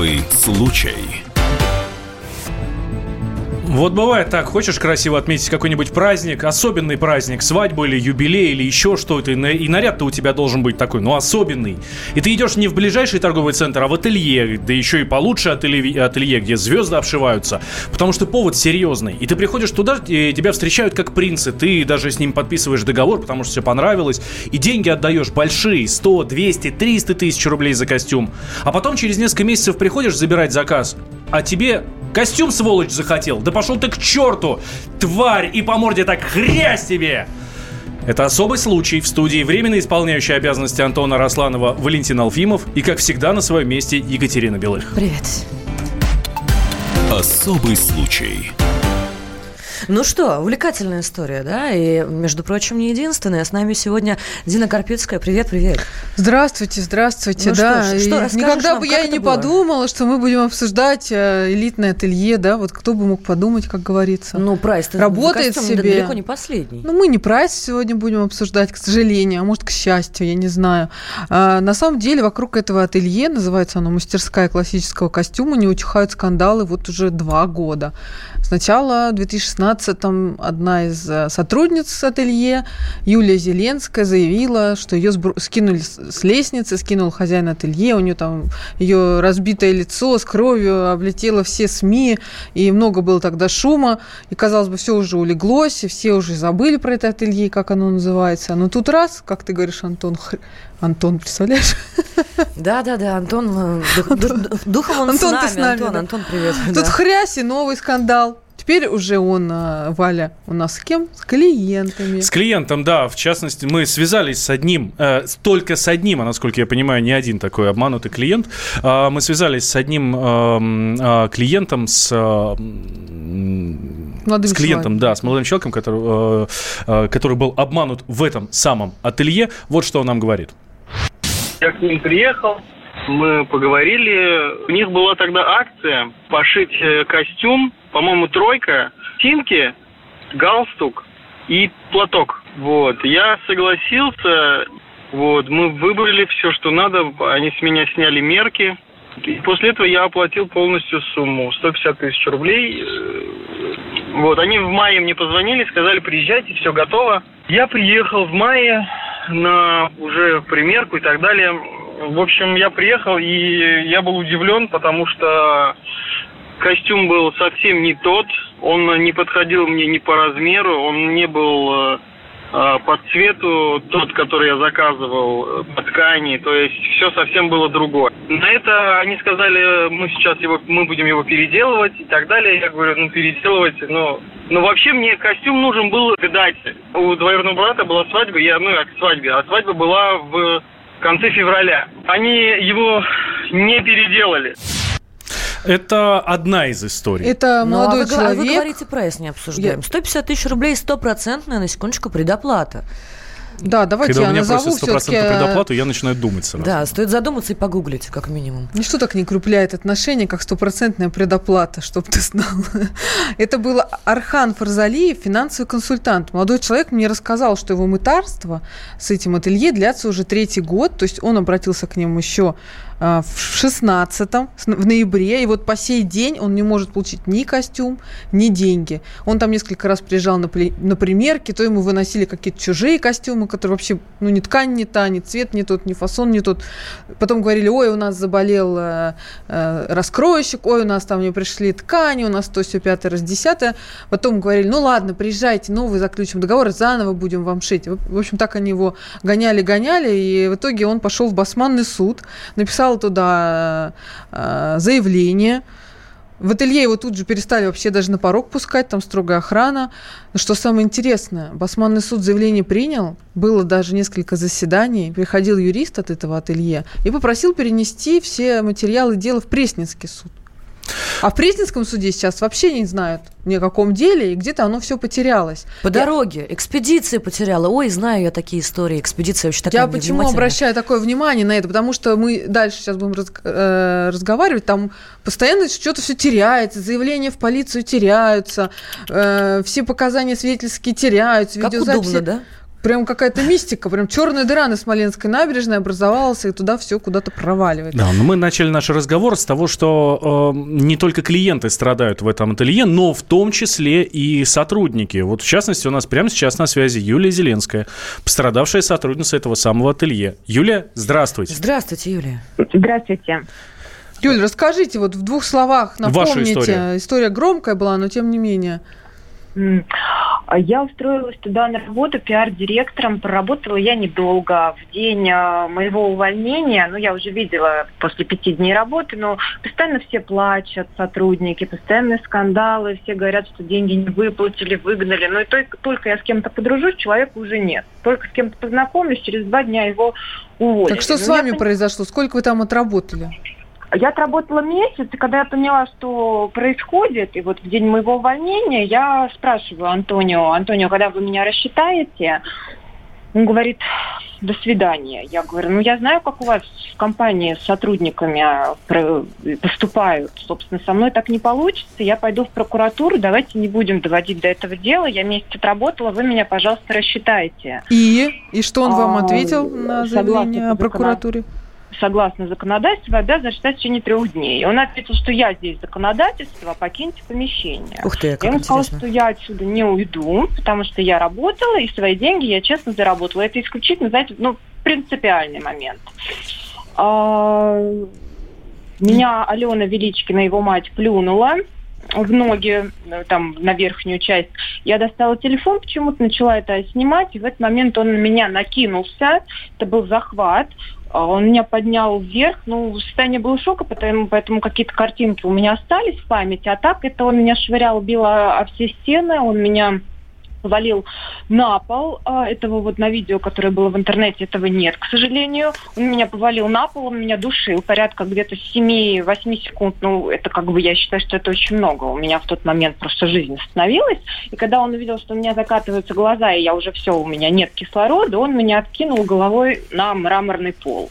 Особый случай. Вот бывает так, хочешь красиво отметить какой-нибудь праздник, особенный праздник, свадьбу или юбилей или еще что-то, и наряд-то у тебя должен быть такой, ну, особенный. И ты идешь не в ближайший торговый центр, а в ателье, да еще и получше ателье, ателье где звезды обшиваются, потому что повод серьезный. И ты приходишь туда, и тебя встречают как принцы, ты даже с ним подписываешь договор, потому что все понравилось, и деньги отдаешь большие, 100, 200, 300 тысяч рублей за костюм. А потом через несколько месяцев приходишь забирать заказ, а тебе Костюм, сволочь, захотел? Да пошел ты к черту, тварь, и по морде так хрясь тебе! Это особый случай. В студии временно исполняющий обязанности Антона Росланова Валентин Алфимов и, как всегда, на своем месте Екатерина Белых. Привет. Особый случай. Ну что, увлекательная история, да? И, между прочим, не единственная. С нами сегодня Дина Карпицкая. Привет, привет. Здравствуйте, здравствуйте. Ну, да, что, что и никогда нам, бы я и не было? подумала, что мы будем обсуждать э, элитное ателье, да? Вот кто бы мог подумать, как говорится. Ну, прайс работает кажется, себе. далеко не последний. Ну, мы не прайс сегодня будем обсуждать, к сожалению, а может, к счастью, я не знаю. А, на самом деле, вокруг этого ателье, называется оно мастерская классического костюма, не утихают скандалы вот уже два года. Сначала 2016 2015-м одна из э, сотрудниц ателье, Юлия Зеленская, заявила, что ее сбру... скинули с лестницы, скинул хозяин ателье, у нее там ее разбитое лицо с кровью облетело все СМИ, и много было тогда шума, и, казалось бы, все уже улеглось, и все уже забыли про это ателье, как оно называется. Но тут раз, как ты говоришь, Антон, хр... Антон, представляешь? Да, да, да, Антон, э, дух, Антон духом он Антон, с нами. Ты с нами Антон, да. Антон, привет. Тут да. хрясь и новый скандал. Теперь уже он, а, Валя, у нас с кем? С клиентами. С клиентом, да. В частности, мы связались с одним, э, только с одним, а насколько я понимаю, не один такой обманутый клиент. Э, мы связались с одним э, э, клиентом, с... Э, Молодым с клиентом, человеком. да, с молодым человеком, который, э, э, который был обманут в этом самом ателье. Вот что он нам говорит. Я к ним приехал, мы поговорили. У них была тогда акция пошить э, костюм, по-моему, тройка, тинки, галстук и платок. Вот. Я согласился. Вот. Мы выбрали все, что надо. Они с меня сняли мерки. И после этого я оплатил полностью сумму 150 тысяч рублей. Вот, они в мае мне позвонили, сказали, приезжайте, все готово. Я приехал в мае на уже примерку и так далее. В общем, я приехал, и я был удивлен, потому что костюм был совсем не тот. Он не подходил мне ни по размеру, он не был э, э, по цвету тот, который я заказывал, э, по ткани, то есть все совсем было другое. На это они сказали, мы сейчас его, мы будем его переделывать и так далее. Я говорю, ну переделывать, но, но вообще мне костюм нужен был к дате. У двоюродного брата была свадьба, я, ну, как свадьба, а свадьба была в конце февраля. Они его не переделали. Это одна из историй. Это ну, молодой а вы, человек. А вы говорите, прайс не обсуждаем. 150 тысяч рублей, стопроцентная, на секундочку, предоплата. Да, давайте Когда я у меня назову просят 100% э, предоплату, я начинаю думать сразу. Да, стоит задуматься и погуглить, как минимум. Ничто так не крупляет отношения, как стопроцентная предоплата, чтобы ты знал. Это был Архан Фарзалиев, финансовый консультант. Молодой человек мне рассказал, что его мытарство с этим ателье длятся уже третий год, то есть он обратился к нему еще а, в 16-м, в ноябре, и вот по сей день он не может получить ни костюм, ни деньги. Он там несколько раз приезжал на, на примерки, то ему выносили какие-то чужие костюмы, которые вообще, ну, ни ткань не та, ни цвет не тот, ни фасон не тот. Потом говорили, ой, у нас заболел э, э, раскроечек, ой, у нас там не пришли ткани, у нас то, все, пятое, раз, десятое. Потом говорили, ну, ладно, приезжайте, новый заключим договор, заново будем вам шить. В общем, так они его гоняли-гоняли, и в итоге он пошел в басманный суд, написал написал туда э, заявление. В ателье его тут же перестали вообще даже на порог пускать, там строгая охрана. Но что самое интересное, Басманный суд заявление принял, было даже несколько заседаний, приходил юрист от этого ателье и попросил перенести все материалы дела в Пресненский суд. А в Пресненском суде сейчас вообще не знают ни о каком деле, и где-то оно все потерялось. По я... дороге. Экспедиция потеряла. Ой, знаю я такие истории. Экспедиция вообще такая Я почему обращаю такое внимание на это? Потому что мы дальше сейчас будем раз, э, разговаривать. Там постоянно что-то все теряется. Заявления в полицию теряются. Э, все показания свидетельские теряются. Как удобно, да? Прям какая-то мистика, прям черная дыра на Смоленской набережной образовалась, и туда все куда-то проваливает. Да, но мы начали наш разговор с того, что э, не только клиенты страдают в этом ателье, но в том числе и сотрудники. Вот в частности у нас прямо сейчас на связи Юлия Зеленская, пострадавшая сотрудница этого самого ателье. Юлия, здравствуйте. Здравствуйте, Юлия. Здравствуйте. Юль, расскажите вот в двух словах, напомните. история. история громкая была, но тем не менее. А Я устроилась туда на работу пиар-директором. Проработала я недолго. В день а, моего увольнения, ну, я уже видела после пяти дней работы, но постоянно все плачут, сотрудники, постоянные скандалы, все говорят, что деньги не выплатили, выгнали. Но и только, только я с кем-то подружусь, человека уже нет. Только с кем-то познакомлюсь, через два дня его уволили. Так что с Ну, я вами пон- произошло? Сколько вы там отработали? Я отработала месяц, и когда я поняла, что происходит, и вот в день моего увольнения я спрашиваю Антонио, Антонио, когда вы меня рассчитаете? Он говорит, до свидания. Я говорю, ну я знаю, как у вас в компании с сотрудниками а, про- поступают. Собственно, со мной так не получится. Я пойду в прокуратуру, давайте не будем доводить до этого дела. Я месяц отработала, вы меня, пожалуйста, рассчитайте. И? И что он вам А, ответил на согласно заявление о прокуратуре? Согласно законодательству, обязан считать в течение трех дней. И он ответил, что я здесь законодательство, покиньте помещение. Ух ты, я как ему сказала, что я отсюда не уйду, потому что я работала, и свои деньги я честно заработала. Это исключительно, знаете, ну, принципиальный момент. А, Меня Алена Величкина, его мать, плюнула в ноги, э, там, на верхнюю часть. Я достала телефон, почему-то начала это снимать, и в этот момент он на меня накинулся. Это был захват. А Он меня поднял вверх, ну, состояние было шока, поэтому, поэтому какие-то картинки у меня остались в памяти. А так это он меня швырял, бил о все стены, он меня повалил на пол. А, Этого вот на видео, которое было в интернете, этого нет, к сожалению. Он меня повалил на пол, он меня душил порядка где-то 7-8 секунд. Ну, это как бы, я считаю, что это очень много. У меня в тот момент просто жизнь остановилась. И когда он увидел, что у меня закатываются глаза, и я уже все, у меня нет кислорода, он меня откинул головой на мраморный пол.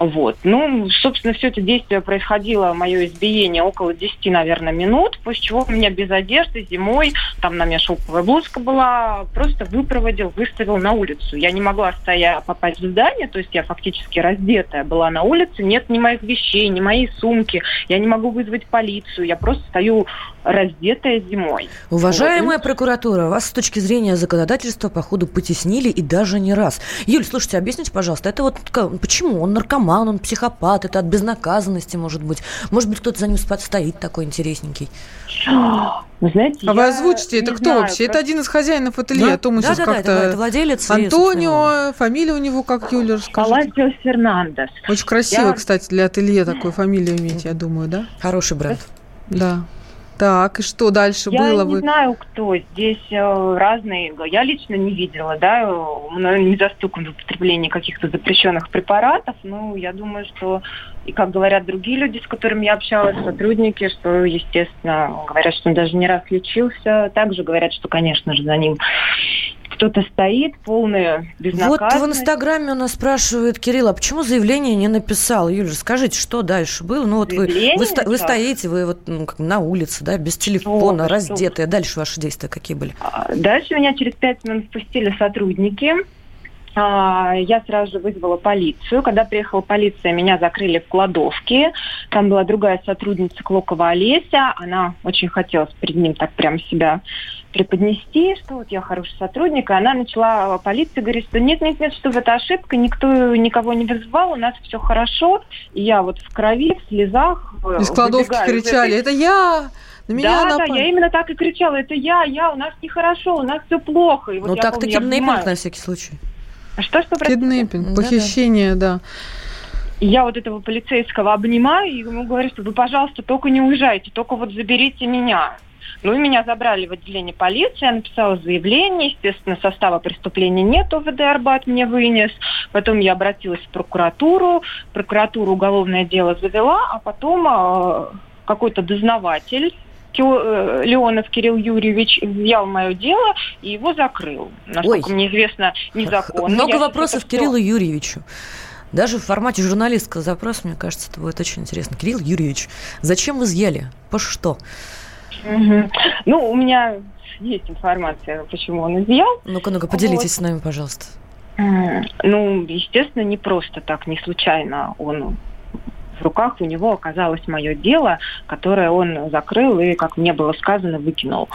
Вот. Ну, собственно, все это действие происходило, мое избиение, около 10, наверное, минут, после чего меня без одежды зимой, там на мне шелковая блузка была, просто выпроводил, выставил на улицу. Я не могла стоя попасть в здание, то есть я фактически раздетая была на улице, нет ни моих вещей, ни моей сумки, я не могу вызвать полицию, я просто стою раздетая зимой. Уважаемая прокуратура, вас с точки зрения законодательства, походу, потеснили и даже не раз. Юль, слушайте, объясните, пожалуйста, это вот почему? Он наркоман, он психопат, это от безнаказанности, может быть. Может быть, кто-то за ним стоит такой интересненький. Вы знаете, А вы озвучите, это кто знаю, вообще? Это просто- один из хозяинов ателье, Да? а то мы сейчас Да-да-да, это, это как-то... владелец. и, собственно, его. Антонио, фамилия у него как, Юля, расскажите. Паласио Фернандес. Очень красиво, Я- кстати, для ателье такой фамилию иметь, я думаю, да? Хороший бренд. Да. Так, и что дальше Я было? не Вы... знаю, кто. Здесь э, разные. Я лично не видела, да, э, мной не застукан в употреблении каких-то запрещенных препаратов. Ну, я думаю, что, и как говорят другие люди, с которыми я общалась, сотрудники, что, естественно, говорят, что он даже не раз лечился. Также говорят, что, конечно же, за ним кто-то стоит, полная Вот в безнаказанность. Инстаграме у нас спрашивает Кирилл, а почему заявление не написал? Юля, скажите, что дальше было? Ну вот вы, Заявление вы, сто- вы стоите, вы вот ну, как на улице, да, без телефона, что раздетые. Дальше ваши действия какие были? А, Дальше меня через пять минут впустили сотрудники. А, Я сразу же вызвала полицию. Когда приехала полиция, меня закрыли в кладовке. Там была другая сотрудница Клокова Олеся. Она очень хотела перед ним так прям себя преподнести, что вот я хороший сотрудник. И она начала, полиция говорит, что нет-нет-нет, что это ошибка, никто никого не вызывал, у нас все хорошо. И я вот в крови, в слезах. э, Из кладовки кричали, это я! На меня да, да, напали. я именно так и кричала. Это я, я, у нас нехорошо, у нас все плохо. И вот ну обнимаю. на всякий случай. Что, что, простите? Киднеппинг, похищение, да. И я вот этого полицейского обнимаю и ему говорю, что вы, пожалуйста, только не уезжайте, только вот заберите меня. Ну и меня забрали в отделение полиции, я написала заявление, естественно, состава преступления нет, ОВД Арбат мне вынес. Потом я обратилась в прокуратуру, прокуратура уголовное дело завела, а потом э, какой-то дознаватель Леонов Кирилл Юрьевич взял мое дело и его закрыл. Насколько Ой. мне известно, незаконно. Много Я вопросов всё- Кириллу Юрьевичу. Даже в формате журналистского запроса, мне кажется, это будет очень интересно. Кирилл Юрьевич, зачем вы изъяли? По что? Мгм. Ну, у меня есть информация, почему он изъял. Ну-ка, ну-ка, поделитесь вот. с нами, пожалуйста. Ну, естественно, не просто так, не случайно он в руках у него оказалось мое дело, которое он закрыл и, как мне было сказано, выкинул.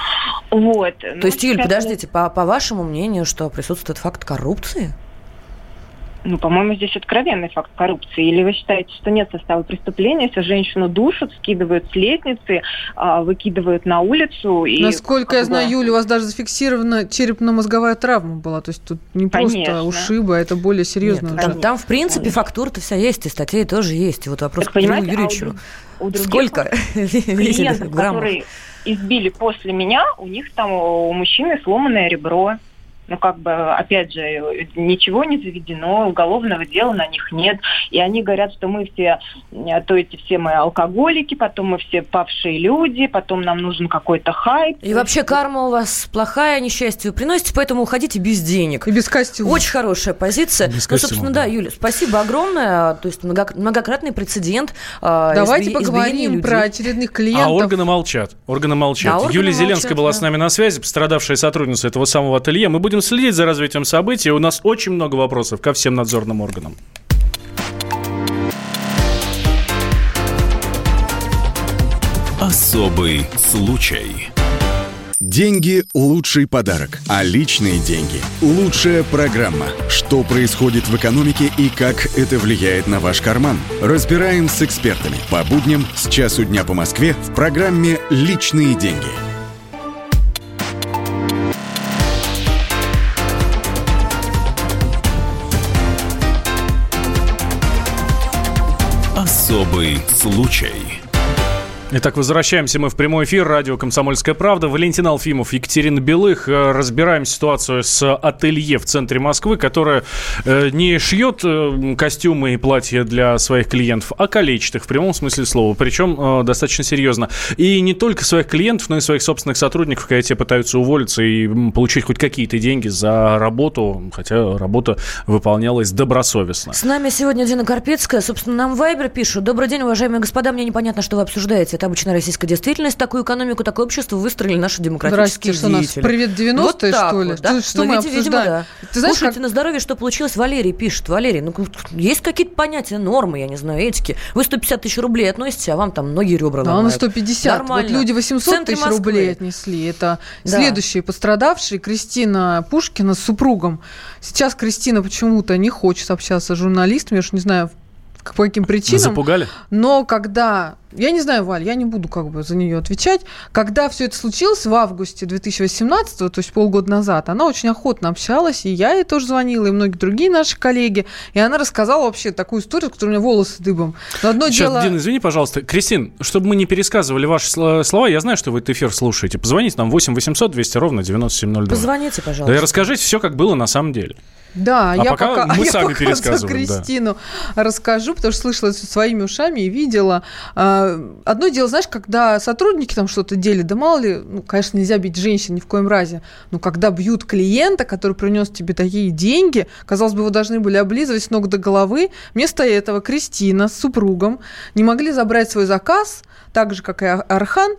Вот. То ну, есть, Юль, подождите, по, по вашему мнению, что присутствует факт коррупции? Ну, по-моему, здесь откровенный факт коррупции. Или вы считаете, что нет состава преступления, если женщину душат, скидывают с лестницы, а, выкидывают на улицу? И Насколько я знаю, Юля, у вас даже зафиксирована черепно-мозговая травма была. То есть тут не Конечно. просто ушиба, а это более серьезно. Нет, там, там, в принципе, фактура-то вся есть, и статьи тоже есть. И вот вопрос так, к Юрию Юрьевичу. А у, у Сколько клиентов, которые избили после меня, у них там у мужчины сломанное ребро ну, как бы, опять же, ничего не заведено, уголовного дела на них нет. И они говорят, что мы все, э, то эти все мы алкоголики, потом мы все павшие люди, потом нам нужен какой-то хайп. И вообще карма у вас плохая, несчастье приносите, поэтому уходите без денег. И без костюма. Очень хорошая позиция. Без ну, собственно, да, Юля, спасибо огромное. То есть многократный прецедент. А, Давайте изби- поговорим про очередных клиентов. А органы молчат. Органы молчат. Да, органы Юлия молчат, Зеленская была да. с нами на связи, пострадавшая сотрудница этого самого ателье. Мы будем будем следить за развитием событий. У нас очень много вопросов ко всем надзорным органам. Особый случай. Деньги – лучший подарок, а личные деньги – лучшая программа. Что происходит в экономике и как это влияет на ваш карман? Разбираем с экспертами по будням с часу дня по Москве в программе «Личные деньги». Особый случай. Итак, возвращаемся мы в прямой эфир. Радио «Комсомольская правда». Валентин Алфимов, Екатерина Белых. Э, разбираем ситуацию с ателье в центре Москвы, которое э, не шьет э, костюмы и платья для своих клиентов, а калечит их в прямом смысле слова. Причем достаточно серьезно. И не только своих клиентов, но и своих собственных сотрудников, когда те пытаются уволиться и получить хоть какие-то деньги за работу, хотя работа выполнялась добросовестно. С нами сегодня Дина Карпецкая. Собственно, нам Вайбер пишут. Добрый день, уважаемые господа. Мне непонятно, что вы обсуждаете. Это обычная российская действительность. Такую экономику, такое общество выстроили наши демократические Здрасте, деятели. что у нас привет 90-е, вот что ли? Вот, да? Что, что мы видите, видимо, да. Ты знаешь, Кушайте как... на здоровье, что получилось. Валерий пишет. Валерий, ну есть какие-то понятия, нормы, я не знаю, этики. Вы 150 тысяч рублей относите, а вам там многие ребра Да, на 150. Нормально. Вот люди 800 тысяч Москвы. рублей отнесли. Это да. следующие пострадавшие. Кристина Пушкина с супругом. Сейчас Кристина почему-то не хочет общаться с журналистами. Я уж не знаю, по каким причинам. Запугали? Но когда я не знаю, Валь, я не буду как бы за нее отвечать. Когда все это случилось в августе 2018, то есть полгода назад, она очень охотно общалась, и я ей тоже звонила, и многие другие наши коллеги, и она рассказала вообще такую историю, которая у меня волосы дыбом. Но одно Сейчас, дело... Дина, извини, пожалуйста. Кристин, чтобы мы не пересказывали ваши слова, я знаю, что вы этот эфир слушаете. Позвоните нам 8 800 200 ровно 9702. Позвоните, пожалуйста. Да и расскажите все, как было на самом деле. Да, а я пока, пока мы я сами пока пересказываем. Кристину да. расскажу, потому что слышала своими ушами и видела. А, одно дело, знаешь, когда сотрудники там что-то делят, да мало ли, ну, конечно, нельзя бить женщин ни в коем разе, но когда бьют клиента, который принес тебе такие деньги, казалось бы, его должны были облизывать с ног до головы, вместо этого Кристина с супругом не могли забрать свой заказ, так же, как и Архан,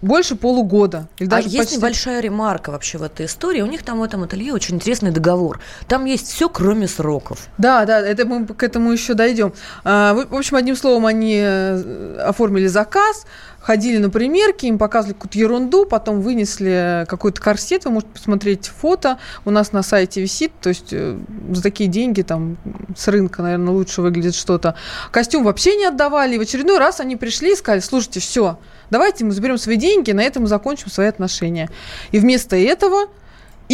больше полугода. Или даже а почти... есть небольшая ремарка вообще в этой истории. У них там в этом ателье очень интересный договор. Там есть все, кроме сроков. Да, да, это мы к этому еще дойдем. А, в общем, одним словом, они э, оформили заказ, ходили на примерки, им показывали какую-то ерунду, потом вынесли какой-то корсет, вы можете посмотреть фото, у нас на сайте висит, то есть э, за такие деньги там с рынка, наверное, лучше выглядит что-то. Костюм вообще не отдавали, и в очередной раз они пришли и сказали, слушайте, все, давайте мы заберем свои деньги, на этом закончим свои отношения. И вместо этого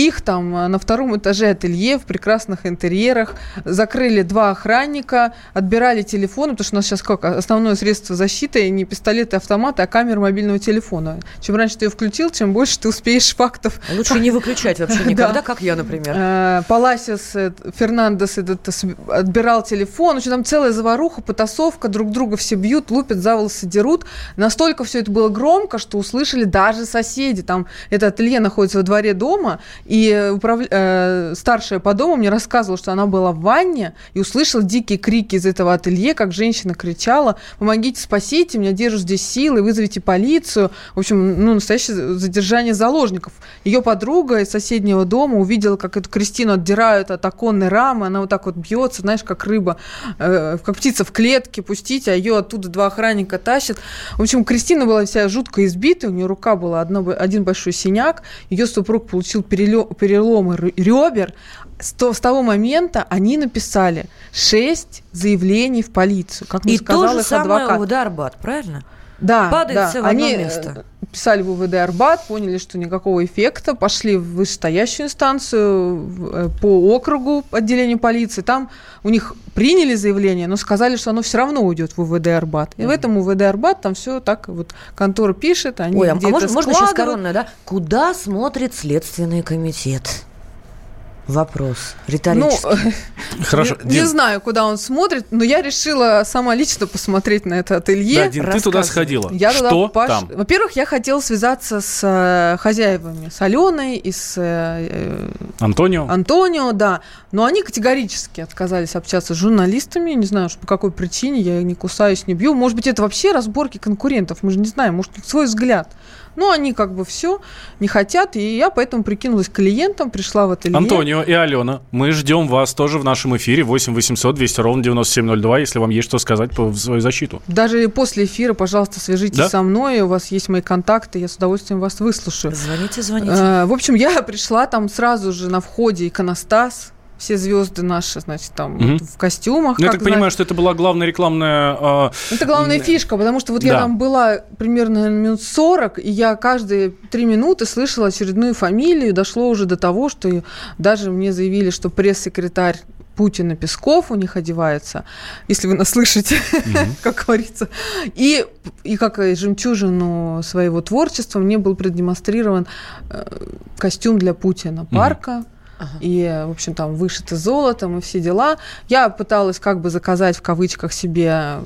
их там э, на втором этаже ателье в прекрасных интерьерах закрыли два охранника, отбирали телефоны, потому что у нас сейчас как основное средство защиты не пистолеты, автоматы, а камера мобильного телефона. Чем раньше ты ее включил, чем больше ты успеешь фактов. Лучше не выключать вообще никогда, как я, например. Э, Паласис э, Фернандес этот отбирал телефон, общем, там целая заваруха, потасовка, друг друга все бьют, лупят, за волосы дерут. Настолько все это было громко, что услышали даже соседи. Там это ателье находится во дворе дома, И управ... э, старшая по дому мне рассказывала, что она была в ванне и услышала дикие крики из этого ателье, как женщина кричала, помогите, спасите, меня держат здесь силы, вызовите полицию. В общем, ну, настоящее задержание заложников. Ее подруга из соседнего дома увидела, как эту Кристину отдирают от оконной рамы, она вот так вот бьется, знаешь, как рыба, э, как птица в клетке, пустить, а ее оттуда два охранника тащат. В общем, Кристина была вся жутко избита, у нее рука была одно, один большой синяк, ее супруг получил переломы ребер. С, того момента они написали шесть заявлений в полицию, как мне И сказал то же их самое адвокат. УВД Арбат, правильно? Да, Падает да. в одно Они э, место. Писали в УВД Арбат, поняли, что никакого эффекта, пошли в вышестоящую инстанцию э, по округу отделения полиции. Там у них приняли заявление, но сказали, что оно все равно уйдет в УВД Арбат. И в этом УВД Арбат там все так вот контора пишет, они Ой, а где-то можно, можно сейчас складывают. коронное, да? Куда смотрит Следственный комитет? Вопрос риторический. Ну, Хорошо, не, Дин. не знаю, куда он смотрит, но я решила сама лично посмотреть на это ателье. Да, Дин, ты туда сходила. Я туда Что пош- там? Во-первых, я хотела связаться с э, хозяевами, с Аленой и с э, э, Антонио? Антонио, да. Но они категорически отказались общаться с журналистами. Не знаю, по какой причине. Я не кусаюсь, не бью. Может быть, это вообще разборки конкурентов. Мы же не знаем. Может, свой взгляд. Но они как бы все не хотят. И я поэтому прикинулась клиентом, пришла в ателье. Антонио и Алена, мы ждем вас тоже в нашем эфире 8 800 200 ровно 9702, если вам есть что сказать по, в свою защиту. Даже после эфира, пожалуйста, свяжитесь Да? со мной. У вас есть мои контакты. Я с удовольствием вас выслушаю. Звоните, звоните. Э, В общем, я пришла там сразу же на входе иконостас. Все звезды наши, значит, там Мгм. вот в костюмах. Ну, я так понимаю, знаете. что это была главная рекламная... а, Это главная фишка, потому что вот я да. там была примерно минут 40, и я каждые три минуты слышала очередную фамилию. Дошло уже до того, что даже мне заявили, что пресс-секретарь Путина Песков у них одевается, если вы нас слышите, как говорится. И, и как жемчужину своего творчества мне был продемонстрирован э, костюм для Путина парка. Ага. И, в общем, там вышито золотом и все дела. Я пыталась как бы заказать в кавычках себе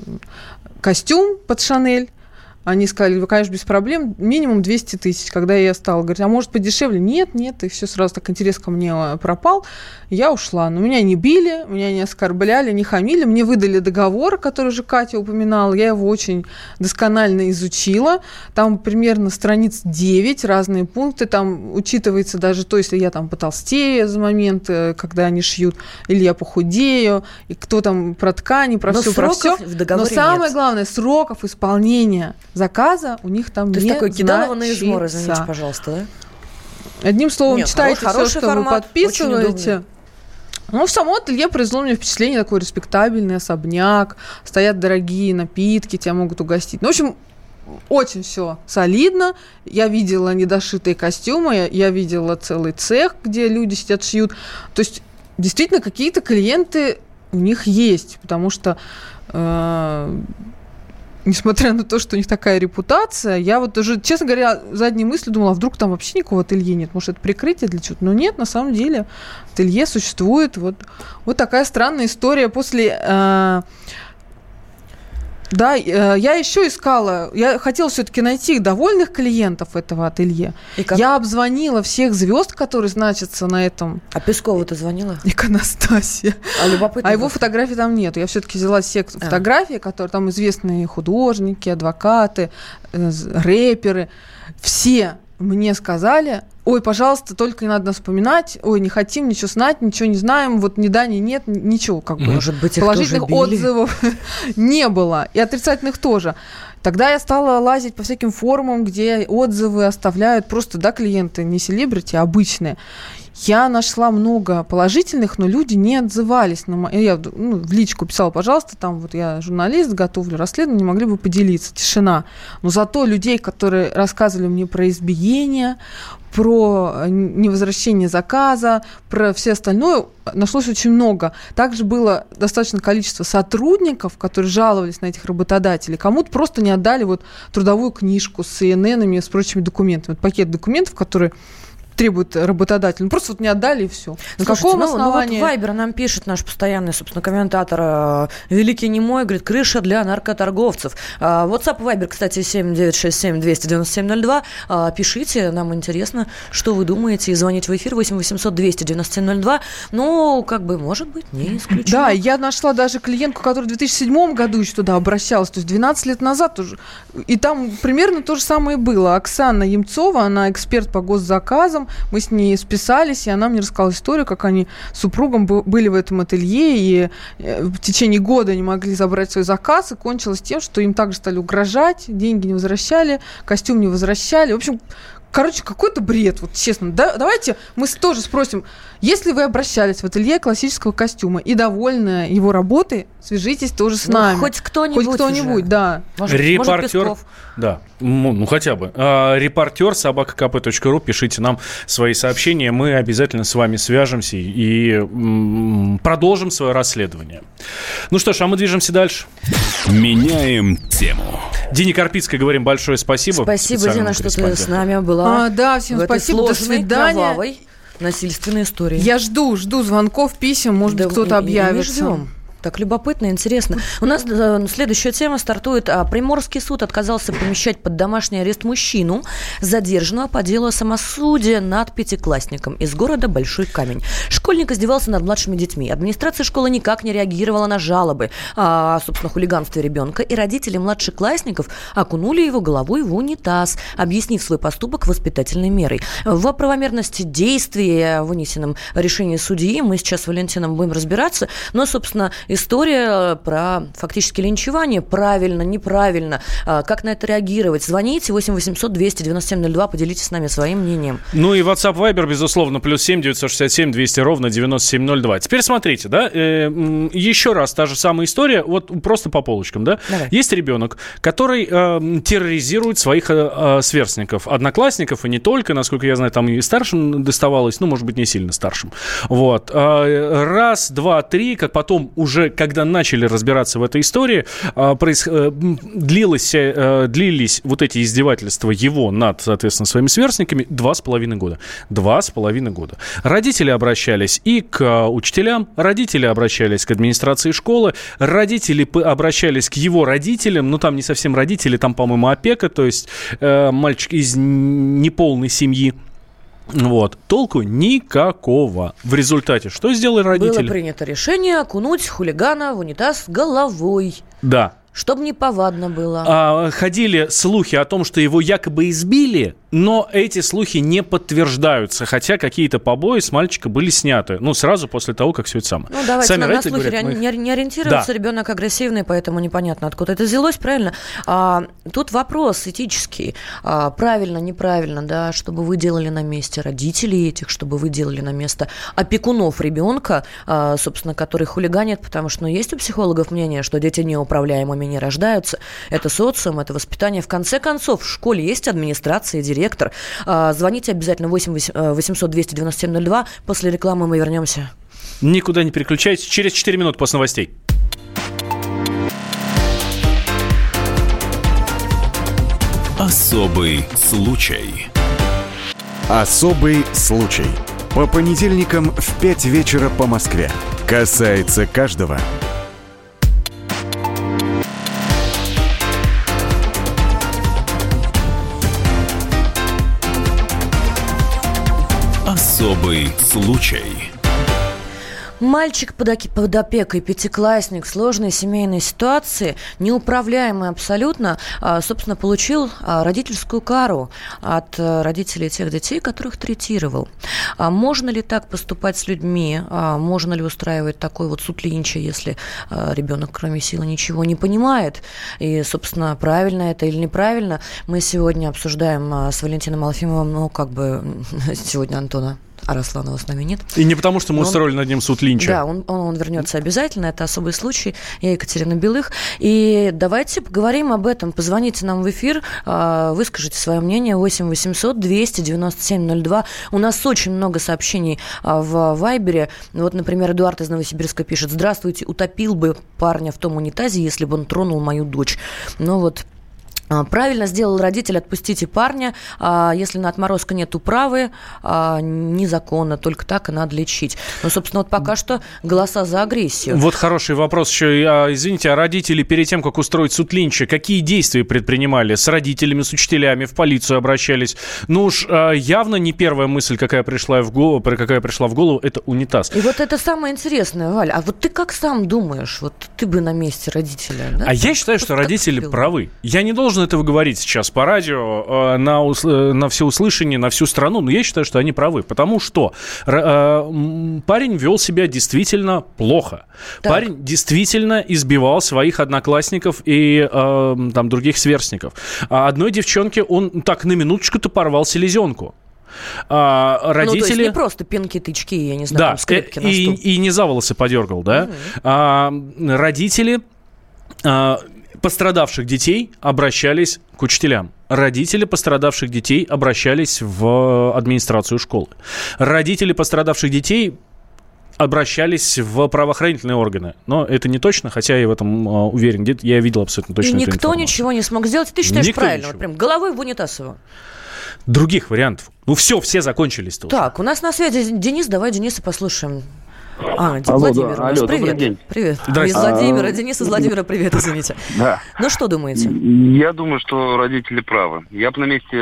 костюм под Шанель. Они сказали, вы, конечно, без проблем, минимум 200 тысяч. Когда я стала говорить, а может подешевле? Нет, нет, и все сразу так интерес ко мне э, пропал. Я ушла. Но меня не били, меня не оскорбляли, не хамили. Мне выдали договор, который уже Катя упоминала. Я его очень досконально изучила. Там примерно страниц 9, разные пункты. Там учитывается даже то, если я там потолстею за момент, э, когда они шьют, или я похудею, и кто там про ткани, про Но все, про все. в договоре Но самое нет. главное, сроков исполнения заказа у них там То есть не такой кидалово на измор, извините, пожалуйста, да? Одним словом, Нет, читайте все, что формат, вы подписываете. Ну, в само ателье произвело мне впечатление такой респектабельный особняк, стоят дорогие напитки, тебя могут угостить. Ну, в общем, очень все солидно. Я видела недошитые костюмы, я, я видела целый цех, где люди сидят, шьют. То есть, действительно, какие-то клиенты у них есть, потому что э, несмотря на то, что у них такая репутация, я вот уже, честно говоря, задней мыслью думала, а вдруг там вообще никакого ателье нет, может, это прикрытие для чего-то. Но нет, на самом деле, ателье существует. Вот, вот такая странная история. После... э, да, э, я еще искала, я хотела все-таки найти довольных клиентов этого ателье. И как? Я обзвонила всех звезд, которые значатся на этом А Пескову ты звонила? иконостасе. А любопытно. А его фотографий там нет. Я все-таки взяла все А. фотографии, которые там известные художники, адвокаты, э, рэперы. Все мне сказали, ой, пожалуйста, только не надо нас вспоминать, ой, не хотим ничего знать, ничего не знаем, вот ни да, ни нет, ничего, как бы. Может быть, их Положительных тоже били? отзывов не было, и отрицательных тоже. Тогда я стала лазить по всяким форумам, где отзывы оставляют просто, да, клиенты, не селебрити, а обычные. Я нашла много положительных, но люди не отзывались. На мо- Я ну, в личку писала, пожалуйста, там вот я журналист, готовлю расследование, не могли бы поделиться. Тишина. Но зато людей, которые рассказывали мне про избиение, про э, невозвращение заказа, про все остальное, нашлось очень много. Также было достаточное количество сотрудников, которые жаловались на этих работодателей. Кому-то просто не отдали вот трудовую книжку с ИННами, с прочими документами. Вот пакет документов, который требует работодатель. Ну, просто вот не отдали и все. На Слушайте, каком ну, основании? Ну вот Вайбер нам пишет наш постоянный, собственно, комментатор э, Великий Немой, говорит, крыша для наркоторговцев. А, WhatsApp Вайбер, кстати, 7967 297 02. Пишите, нам интересно, что вы думаете, и звоните в эфир 8 800 297 02. Ну, как бы, может быть, не исключено. Да, я нашла даже клиентку, которая в 2007 году еще туда обращалась, то есть 12 лет назад уже. И там примерно то же самое было. Оксана Емцова, она эксперт по госзаказам, мы с ней списались, и она мне рассказала историю, как они с супругом были в этом ателье, и э, в течение года не могли забрать свой заказ, и кончилось тем, что им также стали угрожать, деньги не возвращали, костюм не возвращали. В общем, Короче, какой-то бред, вот честно. Да, давайте мы тоже спросим, если вы обращались в ателье классического костюма и довольны его работой, свяжитесь тоже с ну, нами. Хоть кто-нибудь Хоть кто-нибудь, да. Может, Репортер, может, да, ну, ну хотя бы. А, репортер собакакп.ру, пишите нам свои сообщения, мы обязательно с вами свяжемся и м- продолжим свое расследование. Ну что ж, а мы движемся дальше. Меняем тему. Дине Карпицкой говорим большое спасибо. Спасибо, Дина, что ты с нами была. А, да, всем в спасибо, до свидания. Кровавой насильственной истории. Я жду, жду звонков, писем, может да, быть, кто-то объявится. И мы ждем. Так любопытно, интересно. У нас э, следующая тема стартует. А, Приморский суд отказался помещать под домашний арест мужчину, задержанного по делу о самосуде над пятиклассником из города Большой Камень. Школьник издевался над младшими детьми. Администрация школы никак не реагировала на жалобы о, собственно, хулиганстве ребенка. И родители младшеклассников окунули его головой в унитаз, объяснив свой поступок воспитательной мерой. В правомерности действий, вынесенном решении судьи, мы сейчас с Валентином будем разбираться. Но, собственно, история про фактически линчевание. Правильно, неправильно. А, как на это реагировать? Звоните 8 800 297 02, поделитесь с нами своим мнением. Ну и WhatsApp Viber, безусловно, плюс 7 967 200 ровно 9702. Теперь смотрите, да, э, еще раз та же самая история, вот просто по полочкам, да. Давай. Есть ребенок, который э, терроризирует своих э, э, сверстников, одноклассников, и не только, насколько я знаю, там и старшим доставалось, ну, может быть, не сильно старшим. Вот. Э, раз, два, три, как потом уже уже когда начали разбираться в этой истории, а, проис... Э, длилось, э, длились вот эти издевательства его над, соответственно, своими сверстниками два с половиной года. Два с половиной года. Родители обращались и к а, учителям, родители обращались к администрации школы, родители обращались к его родителям, ну там не совсем родители, там, по-моему, опека, то есть э, мальчик из неполной семьи. Вот. Толку никакого. В результате что сделали родители? Было принято решение окунуть хулигана в унитаз головой. Да. Чтобы не повадно было. А, ходили слухи о том, что его якобы избили, но эти слухи не подтверждаются, хотя какие-то побои с мальчика были сняты. Ну, сразу после того, как все это самое. Ну, давайте Сами на, на слухи говорят, мы... не, не ориентируется. Да. Ребенок агрессивный, поэтому непонятно, откуда это взялось, правильно? А, тут вопрос этический. А, правильно, неправильно, да, чтобы вы делали на месте родителей этих, чтобы вы делали на место опекунов ребенка, а, собственно, который хулиганит, потому что ну, есть у психологов мнение, что дети неуправляемыми не рождаются. Это социум, это воспитание. В конце концов, в школе есть администрация, директор директор. А, звоните обязательно 8 800 297 02. После рекламы мы вернемся. Никуда не переключайтесь. Через 4 минуты после новостей. Особый случай. Особый случай. По понедельникам в 5 вечера по Москве. Касается каждого. Особый случай. Мальчик под, под опекой, пятиклассник, сложной семейной ситуации, неуправляемый абсолютно, а, собственно, получил а, родительскую кару от э, родителей тех детей, которых третировал. А можно ли так поступать с людьми? Можно ли устраивать такой вот суд линча, если ребенок, кроме силы, ничего не понимает? И, собственно, правильно это или неправильно, мы сегодня обсуждаем с Валентином Алфимовым, ну, как бы сегодня Антона Арасланова с нами нет. И не потому, что мы он, устроили над ним суд линча. Да, он, он, он вернется обязательно. Это особый случай. Я Екатерина Белых. И давайте поговорим об этом. Позвоните нам в эфир, а, выскажите свое мнение. 8 800 297 02. У нас очень много сообщений а, в Вайбере. Вот, например, Эдуард из Новосибирска пишет. Здравствуйте, утопил бы парня в том унитазе, если бы он тронул мою дочь. Ну вот А, правильно сделал родитель, отпустите парня. А, если на отморозка нет управы, а, незаконно, только так и надо лечить. Но, собственно, вот пока что голоса за агрессию. Вот хороший вопрос еще. Извините, а родители перед тем, как устроить суд Линча, какие действия предпринимали? С родителями, с учителями, в полицию обращались? Ну уж явно не первая мысль, какая пришла в голову, какая пришла в голову, это унитаз. И вот это самое интересное, Валя. А вот ты как сам думаешь? Вот ты бы на месте родителя, да? А я считаю, что родители правы. Я не должен этого говорить сейчас по радио, э, на, э, на всеуслышание, на всю страну, но я считаю, что они правы. Потому что э, парень вел себя действительно плохо. Так. Парень действительно избивал своих одноклассников и там других сверстников. А одной девчонке он так на минуточку-то порвал селезенку. А, родители... Ну, то есть не просто пинки, тычки, я не знаю, да, там, скрепки и, на стул. И, и не за волосы подергал, да? Угу. А, родители а, пострадавших детей обращались к учителям. Родители пострадавших детей обращались в администрацию школы. Родители пострадавших детей обращались в правоохранительные органы. Но это не точно, хотя я в этом uh, уверен. Где-то я видел абсолютно точно И никто ничего не смог сделать. Ты считаешь никто правильно? Вот прям головой в унитаз его. Других вариантов. Ну все, все закончились. Так, у нас на связи Денис. Давай Дениса послушаем. А, Алло, Владимир, да. Алло, привет. День. Привет. Из Владимира, а... Денис из Владимира, привет, извините. Да. Ну, что думаете? Я думаю, что родители правы. Я бы на месте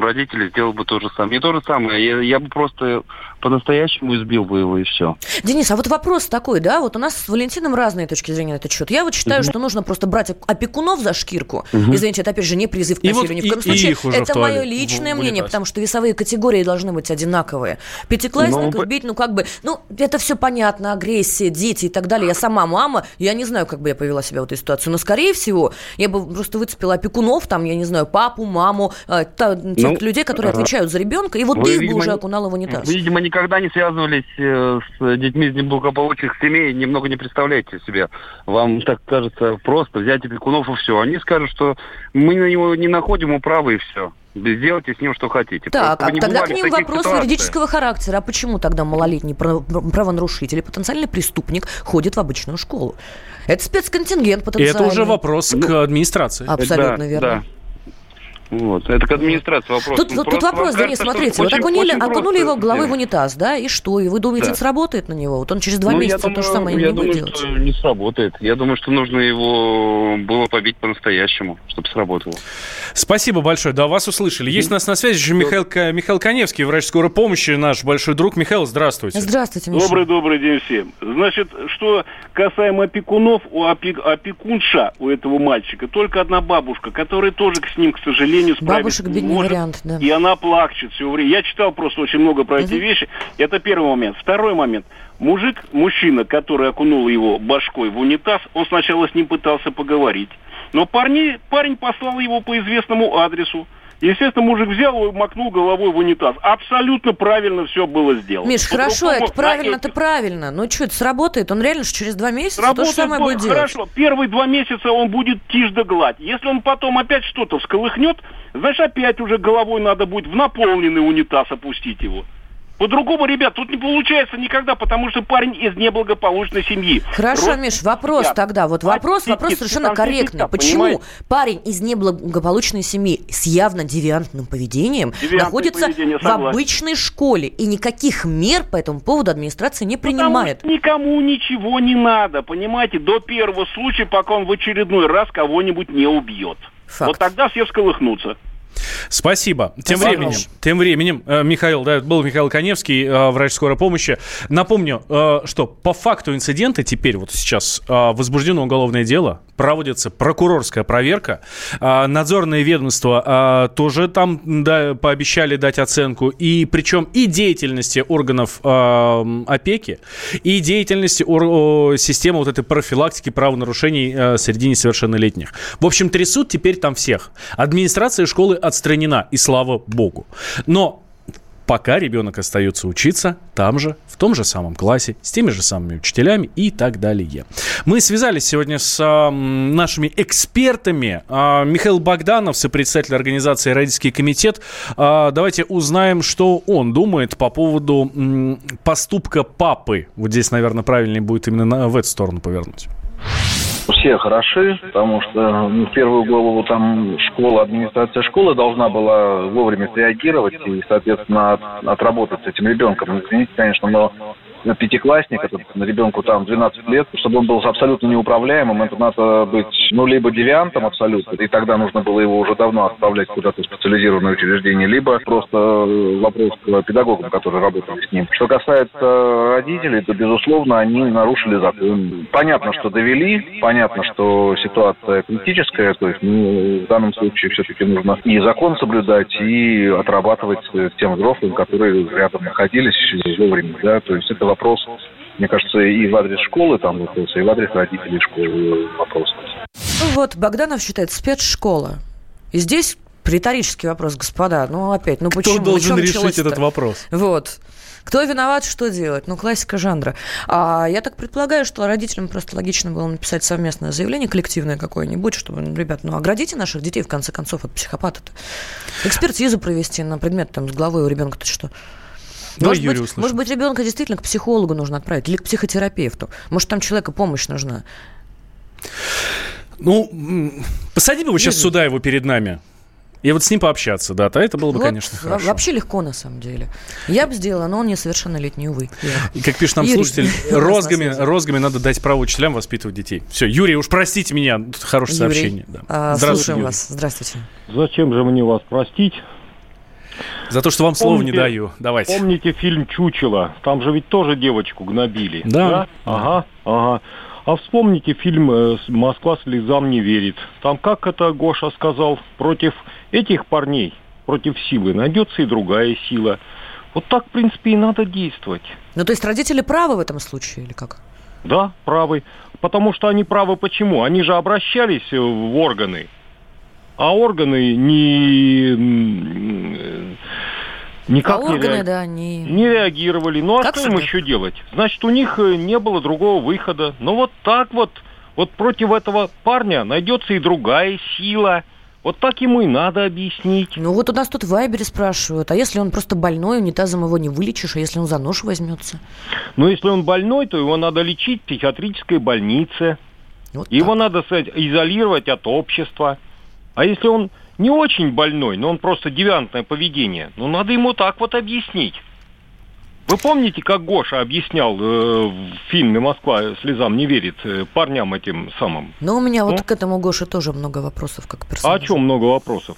родителей сделал бы то же самое. Не то же самое, я, я бы просто по-настоящему избил бы его, и все. Денис, а вот вопрос такой, да, вот у нас с Валентином разные точки зрения на этот счет. Я вот считаю, угу. что нужно просто брать опекунов за шкирку. Угу. Извините, это опять же не призыв к насилию, вот ни в коем случае. это мое личное в, мнение, потому что весовые категории должны быть одинаковые. Пятиклассников Но... бить, ну как бы, ну это все понятно, агрессия, дети и так далее. Я сама мама, я не знаю, как бы я повела себя в этой ситуации, но скорее всего я бы просто выцепила опекунов, там, я не знаю, папу, маму, э, та, тех ну, людей, которые ага. отвечают за ребенка, и вот ты их бы уже окунала в унитаз. Видимо, никогда не связывались э, с детьми из неблагополучных семей, немного не представляете себе. Вам так кажется просто взять опекунов и все. Они скажут, что мы на него не находим управы и все. Сделайте с ним, что хотите. Так, а тогда к ним вопрос ситуациях. юридического характера. А почему тогда малолетний правонарушитель и потенциальный преступник ходит в обычную школу? Это спецконтингент потенциальный. И это уже вопрос к администрации. Абсолютно да, верно. Да. Вот. Это к администрации вопрос. Тут, ну, тут вопрос, кажется, Денис, смотрите, вот окунули, окунули его головой в унитаз, да, и что? И вы думаете, да. это сработает на него? Вот он через два ну, месяца думаю, то же самое я не думаю, будет делать. Что не сработает. Я думаю, что нужно его было побить по-настоящему, чтобы сработало. Спасибо большое. Да, вас услышали. Есть у нас на связи же Михаил, Михаил Коневский, врач скорой помощи, наш большой друг. Михаил, здравствуйте. Здравствуйте, Миша. Добрый-добрый день всем. Значит, что касаемо опекунов, у опек, опекунша у этого мальчика только одна бабушка, которая тоже с ним, к сожалению, справится Бабушек бедный может, вариант, да. И она плачет все время. Я читал просто очень много про эти вещи. Это первый момент. Второй момент. Мужик, мужчина, который окунул его башкой в унитаз, он сначала с ним пытался поговорить. Но парни, парень послал его по известному адресу. Естественно, мужик взял и макнул головой в унитаз. Абсолютно правильно все было сделано. Миш, По хорошо, это правильно, это правильно. Но что, это сработает? Он реально через два месяца Сработает, то же самое будет делать? Хорошо, первые два месяца он будет тишь да гладь. Если он потом опять что-то всколыхнет, значит, опять уже головой надо будет в наполненный унитаз опустить его. По-другому, ребят, тут не получается никогда, потому что парень из неблагополучной семьи. Хорошо, Рост... Миш, вопрос тогда. Вот вопрос, вопрос совершенно корректный. Почему понимаете? парень из неблагополучной семьи с явно девиантным поведением Девиантное находится поведение, в обычной школе и никаких мер по этому поводу администрация не принимает? Потому что никому ничего не надо, понимаете, до первого случая, пока он в очередной раз кого-нибудь не убьет. Факт. Вот тогда все всколыхнутся. Спасибо. Тем Спасибо. временем, тем временем, э, Михаил, да, был Михаил Коневский, э, врач скорой помощи. Напомню, э, что по факту инцидента теперь вот сейчас возбуждено уголовное дело, проводится прокурорская проверка, надзорные ведомства тоже там да, пообещали дать оценку, и причем и деятельности органов опеки, и деятельности системы вот этой профилактики правонарушений среди несовершеннолетних. В общем, трясут теперь там всех. Администрация школы отстранена, и слава богу. Но пока ребенок остается учиться там же, в том же самом классе, с теми же самыми учителями и так далее. Мы связались сегодня с а, нашими экспертами. А, Михаил Богданов, сопредседатель организации «Родительский комитет». А, давайте узнаем, что он думает по поводу м, поступка папы. Вот здесь, наверное, правильнее будет именно на, в эту сторону повернуть. Все хороши, потому что ну, в первую голову там школа, администрация школы должна была вовремя среагировать и, соответственно, от, отработать с этим ребенком. Извините, конечно, но пятиклассник, это ребенку там 12 лет, чтобы он был абсолютно неуправляемым, это надо быть, ну, либо девиантом абсолютно, и тогда нужно было его уже давно отправлять куда-то в специализированное учреждение, либо просто вопрос к педагогам, которые работали с ним. Что касается родителей, то, безусловно, они нарушили закон. Понятно, что довели, понятно, что ситуация критическая, то есть, ну, в данном случае все-таки нужно и закон соблюдать, и отрабатывать тем взрослым, которые рядом находились вовремя, да, то есть это вопрос, мне кажется, и в адрес школы там вопрос, и в адрес родителей школы вопрос. Ну вот, Богданов считает спецшкола. И здесь риторический вопрос, господа. Ну, опять, ну Кто почему? должен решить этот вопрос? Вот. Кто виноват, что делать? Ну, классика жанра. А я так предполагаю, что родителям просто логично было написать совместное заявление, коллективное какое-нибудь, чтобы, ну, ребят, ну, оградите наших детей, в конце концов, от психопата-то. Экспертизу провести на предмет, там, с головой у ребенка-то что? Давай может, быть, услышим. может быть, ребенка действительно к психологу нужно отправить или к психотерапевту. Может, там человека помощь нужна. Ну, посади бы его сейчас сюда его перед нами. И вот с ним пообщаться, да, то это было бы, Вот конечно, хорошо. Вообще легко, на самом деле. Я бы сделала, но он несовершеннолетний, увы. И как пишет нам Юрий, слушатель, розгами, розгами надо дать право учителям воспитывать детей. Все, Юрий, уж простите меня, тут хорошее Юрий, сообщение. да. а, Здравствуйте, слушаем Юрий. вас. Здравствуйте. Зачем же мне вас простить? За то, что вам слова не даю. Давайте. Помните фильм «Чучело»? Там же ведь тоже девочку гнобили. Да. Ага, ага. А вспомните фильм э, «Москва слезам не верит». Там, как это Гоша сказал, против этих парней, против силы найдется и другая сила. Вот так, в принципе, и надо действовать. Ну, то есть родители правы в этом случае, или как? Да, правы. Потому что они правы почему? Они же обращались в органы. А органы не... Никак а не органы, реаг- да, не... не реагировали. Ну а Как что им еще делать? Значит, у них э, не было другого выхода. Ну вот так вот, вот против этого парня найдется и другая сила. Вот так ему и надо объяснить. Ну вот у нас тут в Вайбере спрашивают, а если он просто больной, унитазом его не вылечишь, а если он за нож возьмется? Но если он больной, то его надо лечить в психиатрической больнице. Вот Его так. надо сказать, изолировать от общества. А если он не очень больной, но он просто девиантное поведение, ну надо ему так вот объяснить. Вы помните, как Гоша объяснял э, в фильме «Москва слезам не верит» э, парням этим самым? Но у меня вот Ну? к этому Гоше тоже много вопросов, как А персонажа. о чем много вопросов?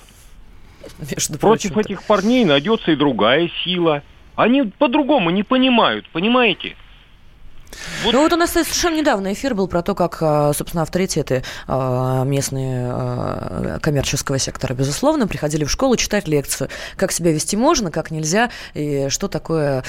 Между Против прочим-то. этих парней найдется и другая сила. Они по-другому не понимают, понимаете? Вот- Ну вот у нас совершенно недавно эфир был про то, как, а, собственно, авторитеты а, местные а, коммерческого сектора, безусловно, приходили в школу читать лекцию, как себя вести можно, как нельзя, и что такое,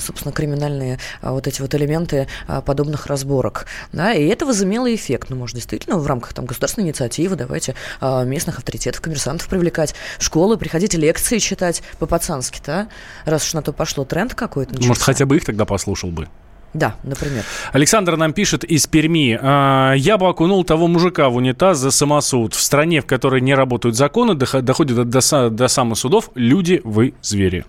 собственно, криминальные вот эти вот элементы подобных разборок. Да, и это возымело эффект. Ну, может, действительно, в рамках там государственной инициативы давайте местных авторитетов, коммерсантов привлекать в школы, приходите лекции читать по-пацански-то, а, раз уж на то пошло тренд какой-то. Может, хотя бы их тогда послушал бы. Да, например. Александр нам пишет из Перми. «А, Я бы окунул того мужика в унитаз за самосуд. В стране, в которой не работают законы, дохо- доходит до, до самосудов, люди вы звери.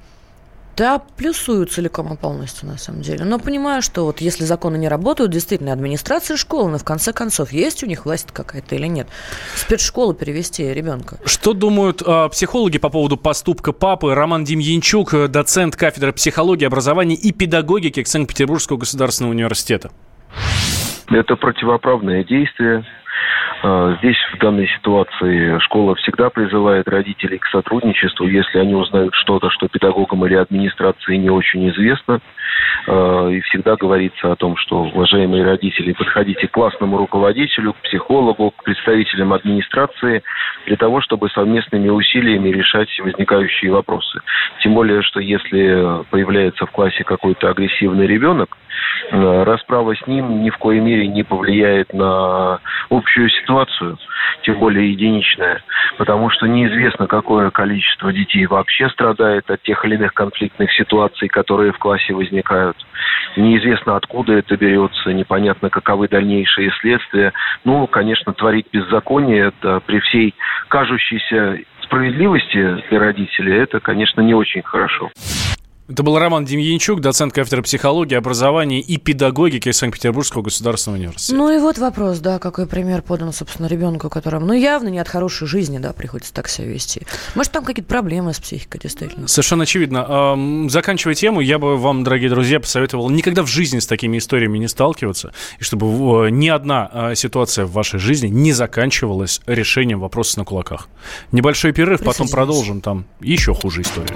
Да, плюсую целиком и полностью, на самом деле. Но понимаю, что вот если законы не работают, действительно, администрация школы, но в конце концов, есть у них власть какая-то или нет? Спецшколу перевести ребенка. Что думают а, психологи по поводу поступка папы? Роман Демьянчук, э, доцент кафедры психологии, образования и педагогики Санкт-Петербургского государственного университета. Это противоправное действие. А, Здесь в данной ситуации школа всегда призывает родителей к сотрудничеству, если они узнают что-то, что педагогам или администрации не очень известно. А, И всегда говорится о том, что, уважаемые родители, подходите к классному руководителю, к психологу, к представителям администрации для того, чтобы совместными усилиями решать возникающие вопросы. Тем более, что если появляется в классе какой-то агрессивный ребенок, э, расправа с ним ни в коей мере не повлияет на общую ситуацию, тем более единичная, потому что неизвестно, какое количество детей вообще страдает от тех или иных конфликтных ситуаций, которые в классе возникают. Неизвестно, откуда это берется, непонятно, каковы дальнейшие следствия. Ну, конечно, творить беззаконие, это при всей кажущейся справедливости для родителей, это, конечно, не очень хорошо. Это был Роман Демьянчук, доцент кафедры психологии, образования и педагогики Санкт-Петербургского государственного университета. Ну и вот вопрос, да, какой пример подан, собственно, ребенку, которому, ну, явно не от хорошей жизни, да, приходится так себя вести. Может, там какие-то проблемы с психикой, действительно. Совершенно очевидно. Заканчивая тему, я бы вам, дорогие друзья, посоветовал никогда в жизни с такими историями не сталкиваться, и чтобы э, ни одна э, ситуация в вашей жизни не заканчивалась решением вопроса на кулаках. Небольшой перерыв, потом продолжим. Там еще хуже история.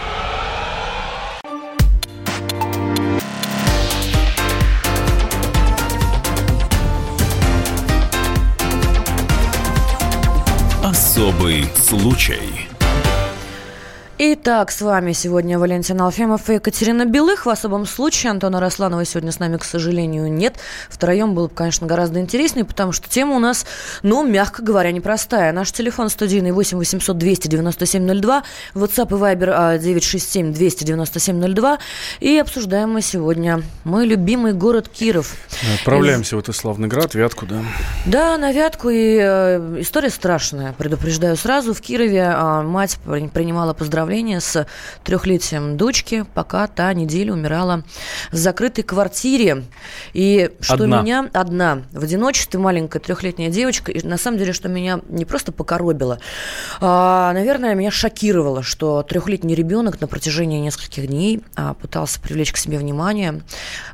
Особый случай. Итак, с вами сегодня Валентин Алфимов и Екатерина Белых. В особом случае Антона Росланова сегодня с нами, к сожалению, нет. Втроем было бы, конечно, гораздо интереснее, потому что тема у нас, ну, мягко говоря, непростая. Наш телефон студийный 8 800 297 02, WhatsApp и Viber а, 967 297 02. И обсуждаем мы сегодня мой любимый город Киров. Отправляемся в этот славный град, Вятку, да. Да, на Вятку, и э, история страшная, предупреждаю сразу. В Кирове а, мать при- принимала поздравления с трехлетием дочки, пока та неделю умирала в закрытой квартире. И что Одна. меня... Одна. В одиночестве маленькая трехлетняя девочка. И на самом деле, что меня не просто покоробило, а, наверное, меня шокировало, что трехлетний ребенок на протяжении нескольких дней а, пытался привлечь к себе внимание.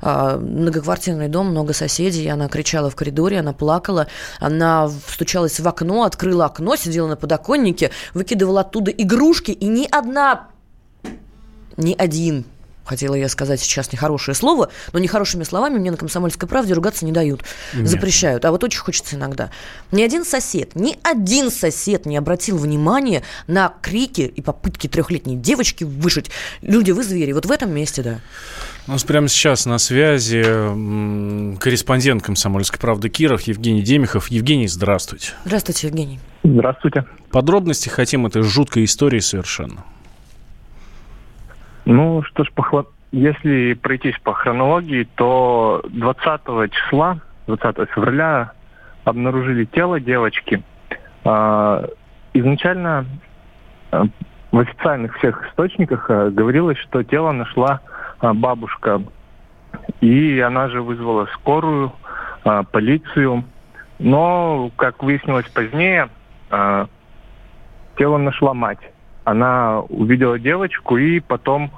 А, многоквартирный дом, много соседей. Она кричала в коридоре, она плакала, она стучалась в окно, открыла окно, сидела на подоконнике, выкидывала оттуда игрушки, и ни одна, ни один Хотела я сказать сейчас нехорошее слово, но нехорошими словами мне на комсомольской правде ругаться не дают. Нет. Запрещают. А вот очень хочется иногда. Ни один сосед, ни один сосед не обратил внимания на крики и попытки трехлетней девочки выжить. Люди, вы звери. Вот в этом месте, да. У нас прямо сейчас на связи корреспондент «Комсомольской правды» Киров Евгений Демихов. Евгений, здравствуйте. Здравствуйте, Евгений. Здравствуйте. Подробности хотим этой жуткой истории совершенно. Ну, что ж, по хла- если пройтись по хронологии, то 20 числа, 20 февраля, обнаружили тело девочки. А, Изначально а, в официальных всех источниках а, говорилось, что тело нашла а, бабушка. И она же вызвала скорую, полицию. Но, как выяснилось позднее, тело нашла мать. Она увидела девочку и потом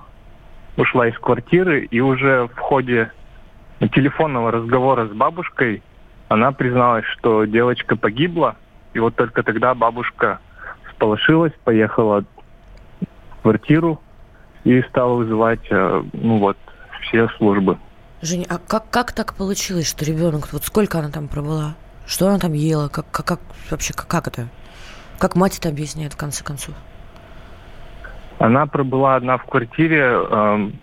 ушла из квартиры. И уже в ходе телефонного разговора с бабушкой она призналась, что девочка погибла. И вот только тогда бабушка сполошилась, поехала в квартиру и стала вызывать, э, ну вот, все службы. Женя, а как, как так получилось, что ребенок, вот сколько она там пробыла? Что она там ела? Как, как, как вообще, как, как это? Как мать это объясняет в конце концов? Она пробыла одна в квартире эм,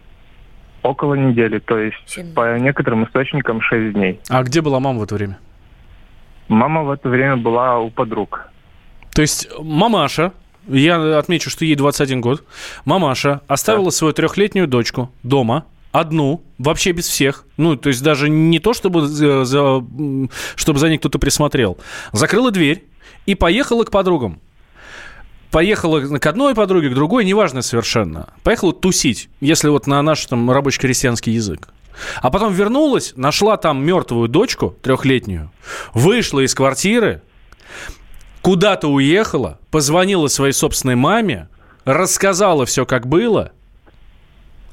около недели, то есть Семь. по некоторым источникам 6 дней. А где была мама в это время? Мама в это время была у подруг. То есть мамаша, я отмечу, что ей 21 год, мамаша оставила свою трехлетнюю дочку дома, одну, вообще без всех, ну, то есть даже не то, чтобы за, за- чтобы за ней кто-то присмотрел, закрыла дверь и поехала к подругам. Поехала к одной подруге, к другой, неважно совершенно. Поехала тусить, если вот на наш там рабочий крестьянский язык. А потом вернулась, нашла там мертвую дочку, трехлетнюю, вышла из квартиры, куда-то уехала, позвонила своей собственной маме, рассказала все, как было,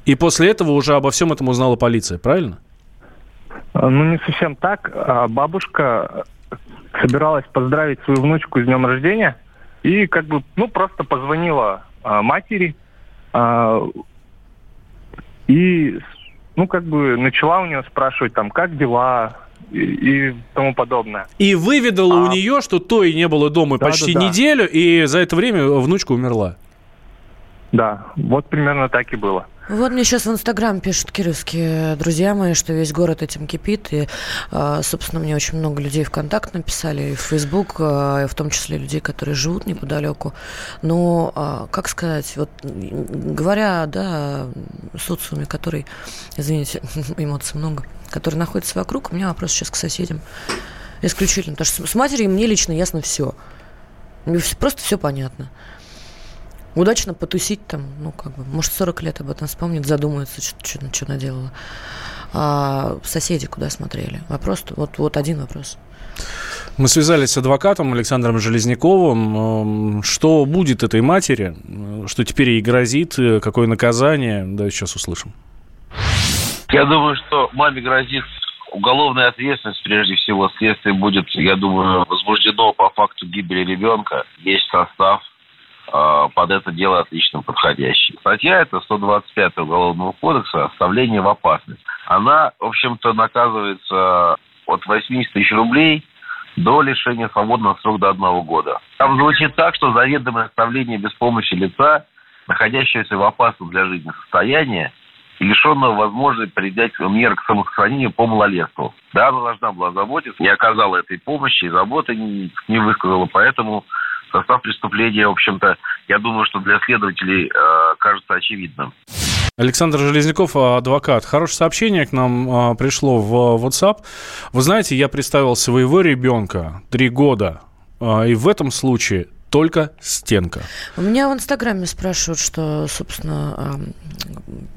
и после этого уже обо всем этом узнала полиция, правильно? А, Ну, не совсем так. А Бабушка собиралась поздравить свою внучку с днем рождения и как бы, ну, просто позвонила а, матери а, и, ну, как бы начала у нее спрашивать там, как дела и, и тому подобное. И выведала у А. нее, что той не было дома Да, почти да, да. неделю, и за это время внучка умерла. Да, вот примерно так и было. Вот мне сейчас в Инстаграм пишут кировские друзья мои, что весь город этим кипит. И, а, собственно, мне очень много людей в контакт написали, и в Фейсбук, а, в том числе людей, которые живут неподалеку. Но, а, как сказать, вот говоря, да, социуме, который, извините, эмоций много, который находится вокруг, у меня вопрос сейчас к соседям. Исключительно. Потому что с матерью мне лично ясно все. Просто все понятно удачно потусить там, ну, как бы, может, 40 лет об этом вспомнит, задумается, что, что, что наделала. А соседи куда смотрели? Вопрос, вот, вот один вопрос. Мы связались с адвокатом Александром Железняковым. Что будет этой матери? Что теперь ей грозит? Какое наказание? Да, сейчас услышим. Я думаю, что маме грозит уголовная ответственность, прежде всего, следствие будет, я думаю, возбуждено по факту гибели ребенка. Есть состав, под это дело отлично подходящий. Статья это 125 Уголовного кодекса «Оставление в опасность». Она, в общем-то, наказывается от 80 тысяч рублей до лишения свободы на срок до одного года. Там звучит так, что заведомое оставление без помощи лица, находящегося в опасном для жизни состоянии, и лишенного возможности принять меры к самосохранению по малолетству. Да, она должна была заботиться, не оказала этой помощи и заботы не высказала, поэтому состав преступления, в общем-то, я думаю, что для следователей э, кажется очевидным. Александр Железняков, адвокат. Хорошее сообщение к нам а, пришло в WhatsApp. Вы знаете, я представил своего ребенка три года. А, и в этом случае только стенка. У меня в Инстаграме спрашивают, что, собственно,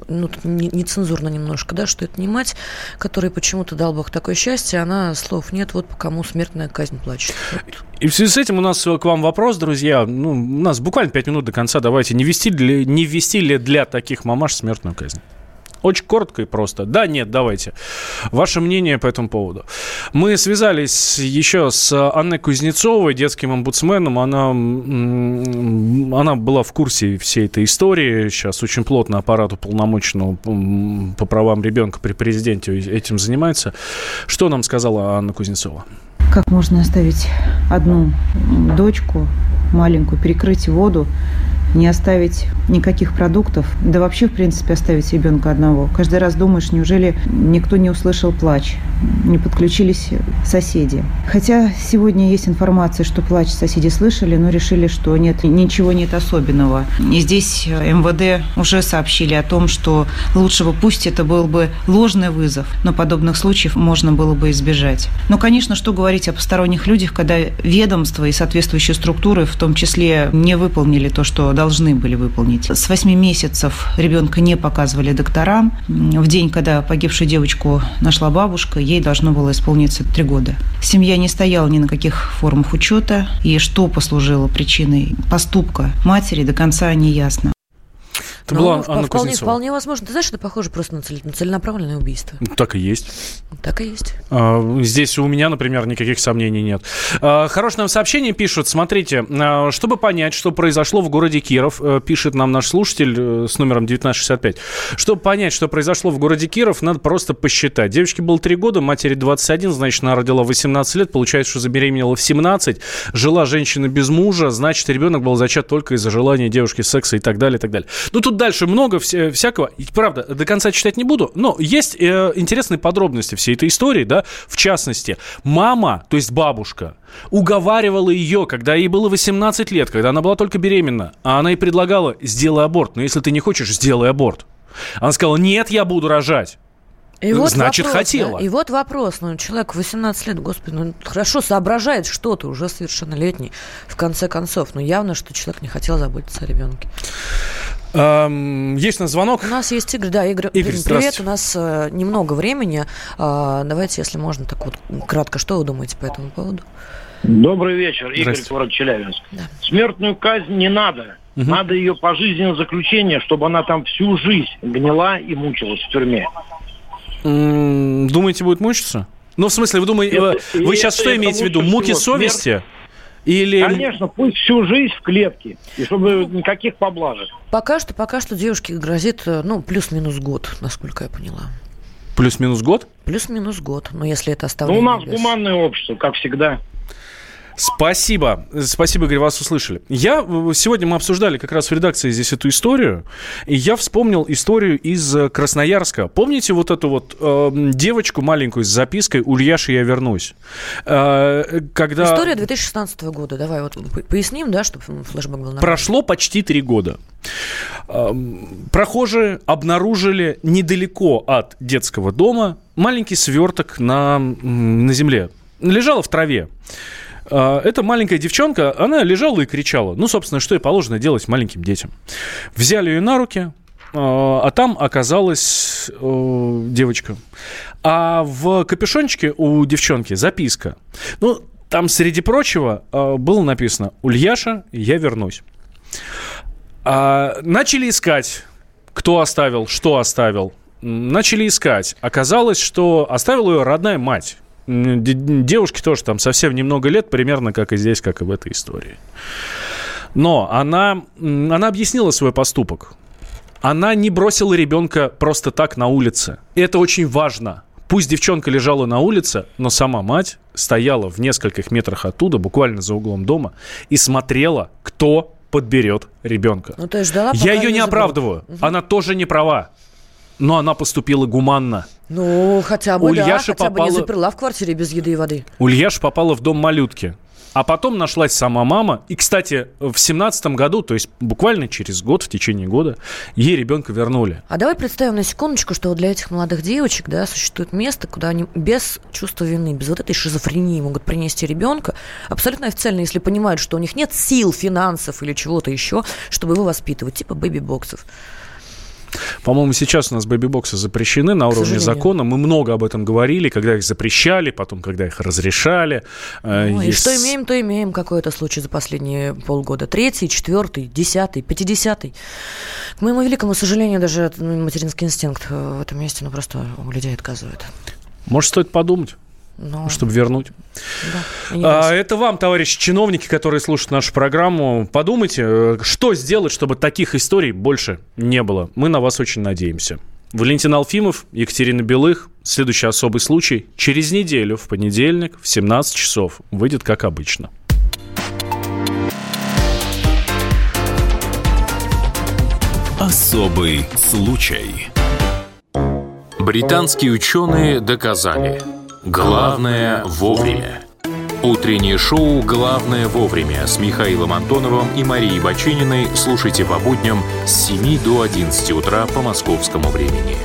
ну, нецензурно немножко, да, что это не мать, которой почему-то дал Бог такое счастье, она слов нет, вот по кому смертная казнь плачет. Вот. И в связи с этим у нас к вам вопрос, друзья. Ну, у нас буквально 5 минут до конца. Давайте, не вести, ли, не вести ли для таких мамаш смертную казнь? Очень коротко и просто. Да, нет, давайте. Ваше мнение по этому поводу. Мы связались еще с Анной Кузнецовой, детским омбудсменом. Она, она была в курсе всей этой истории. Сейчас очень плотно аппарат уполномоченного по правам ребенка при президенте этим занимается. Что нам сказала Анна Кузнецова? Как можно оставить одну дочку маленькую, перекрыть воду не оставить никаких продуктов, да вообще, в принципе, оставить ребенка одного. Каждый раз думаешь, неужели никто не услышал плач, не подключились соседи. Хотя сегодня есть информация, что плач соседи слышали, но решили, что нет, ничего нет особенного. И здесь МВД уже сообщили о том, что лучше бы пусть это был бы ложный вызов, но подобных случаев можно было бы избежать. Но, конечно, что говорить о посторонних людях, когда ведомства и соответствующие структуры в том числе не выполнили то, что должны были выполнить. С 8 месяцев ребенка не показывали докторам. В день, когда погибшую девочку нашла бабушка, ей должно было исполниться 3 года. Семья не стояла ни на каких формах учета, и что послужило причиной поступка матери, до конца не ясно. Это ну, была Анна вполне, Кузнецова. вполне возможно. Ты знаешь, это похоже просто на, цель, на целенаправленное убийство. Ну, так и есть. Так и есть. А, здесь у меня, например, никаких сомнений нет. А, хорошее нам сообщение пишут. Смотрите, а, чтобы понять, что произошло в городе Киров, э, пишет нам наш слушатель э, с номером 1965. Чтобы понять, что произошло в городе Киров, надо просто посчитать. Девочке было 3 года, матери 21, значит, она родила 18 лет, получается, что забеременела в 17, жила женщина без мужа, значит, ребенок был зачат только из-за желания девушки секса и так далее, и так далее. Ну, тут дальше много вся, всякого. И, правда, до конца читать не буду, но есть э, интересные подробности всей этой истории, да. В частности, мама, то есть бабушка, уговаривала ее, когда ей было 18 лет, когда она была только беременна, а она ей предлагала, сделай аборт, но если ты не хочешь, сделай аборт. Она сказала, нет, я буду рожать. И вот Значит, вопрос, хотела. Да? И вот вопрос. Ну, человек 18 лет, господи, ну, хорошо соображает что-то, уже совершеннолетний, в конце концов. Но явно, что человек не хотел заботиться о ребенке. Эм, есть у нас звонок. У нас есть Игорь. Да, Игорь, Игорь привет. У нас э, немного времени. Э, давайте, если можно, так вот кратко, что вы думаете по этому поводу? Добрый вечер, Игорь, город Челябинск. Да. Смертную казнь не надо. Угу. Надо ее пожизненное заключение, чтобы она там всю жизнь гнила и мучилась в тюрьме. Думаете, будет мучиться? Ну, в смысле, вы думаете, это, вы сейчас это, что это имеете в виду? Муки совести? Смерть... Или... Конечно, пусть всю жизнь в клетке, и чтобы никаких поблажек. Пока что, пока что девушке грозит, э, ну, плюс-минус год, насколько я поняла. Плюс-минус год? Плюс-минус год, но если это оставление Ну, у нас без... гуманное общество, как всегда. Спасибо. Спасибо, Игорь, вас услышали. Я, сегодня мы обсуждали как раз в редакции здесь эту историю, и я вспомнил историю из э, Красноярска. Помните вот эту вот э, девочку маленькую с запиской «Ульяша, я вернусь»? Э, когда... История 2016 года. Давай вот поясним, да, чтобы флешбэк был нормальный. Прошло почти три года. Э, прохожие обнаружили недалеко от детского дома маленький сверток на, на земле. Лежала в траве. А, эта маленькая девчонка, она лежала и кричала. Ну, собственно, что и положено делать маленьким детям. Взяли ее на руки, а, а там оказалась э, девочка. А в капюшончике у девчонки записка. Ну, там, среди прочего, э, было написано «Ульяша, я вернусь». А, начали искать, кто оставил, что оставил. Начали искать. Оказалось, что оставила ее родная мать девушке тоже там совсем немного лет, примерно как и здесь, как и в этой истории. Но она, она объяснила свой поступок. Она не бросила ребенка просто так на улице. И это очень важно. Пусть девчонка лежала на улице, но сама мать стояла в нескольких метрах оттуда, буквально за углом дома, и смотрела, кто подберет ребенка. Ну, то есть ждала, Я ее не оправдываю. Угу. Она тоже не права но она поступила гуманно. Ну, хотя бы, Ульяша да, хотя попала... бы не заперла в квартире без еды и воды. Ульяша попала в дом малютки. А потом нашлась сама мама. И, кстати, в семнадцатом году, то есть буквально через год, в течение года, ей ребенка вернули. А давай представим на секундочку, что для этих молодых девочек да, существует место, куда они без чувства вины, без вот этой шизофрении могут принести ребенка. Абсолютно официально, если понимают, что у них нет сил, финансов или чего-то еще, чтобы его воспитывать, типа бэби-боксов. По-моему, сейчас у нас бэби-боксы запрещены на уровне закона. Мы много об этом говорили, когда их запрещали, потом, когда их разрешали. Э, ну, Есть... И что имеем, то имеем. Какой-то случай за последние полгода. Третий, четвертый, десятый, пятидесятый. К моему великому сожалению, даже материнский инстинкт в этом месте ну, просто у людей отказывает. Может, стоит подумать? Но... Чтобы вернуть. Да, а, это вам, товарищи чиновники, которые слушают нашу программу. Подумайте, э, что сделать, чтобы таких историй больше не было. Мы на вас очень надеемся. Валентин Алфимов, Екатерина Белых. Следующий особый случай через неделю, в понедельник, в 17 часов. Выйдет как обычно. Особый случай. Британские ученые доказали – Главное вовремя. Утреннее шоу «Главное вовремя» с Михаилом Антоновым и Марией Бачининой слушайте по будням с 7 до 11 утра по московскому времени.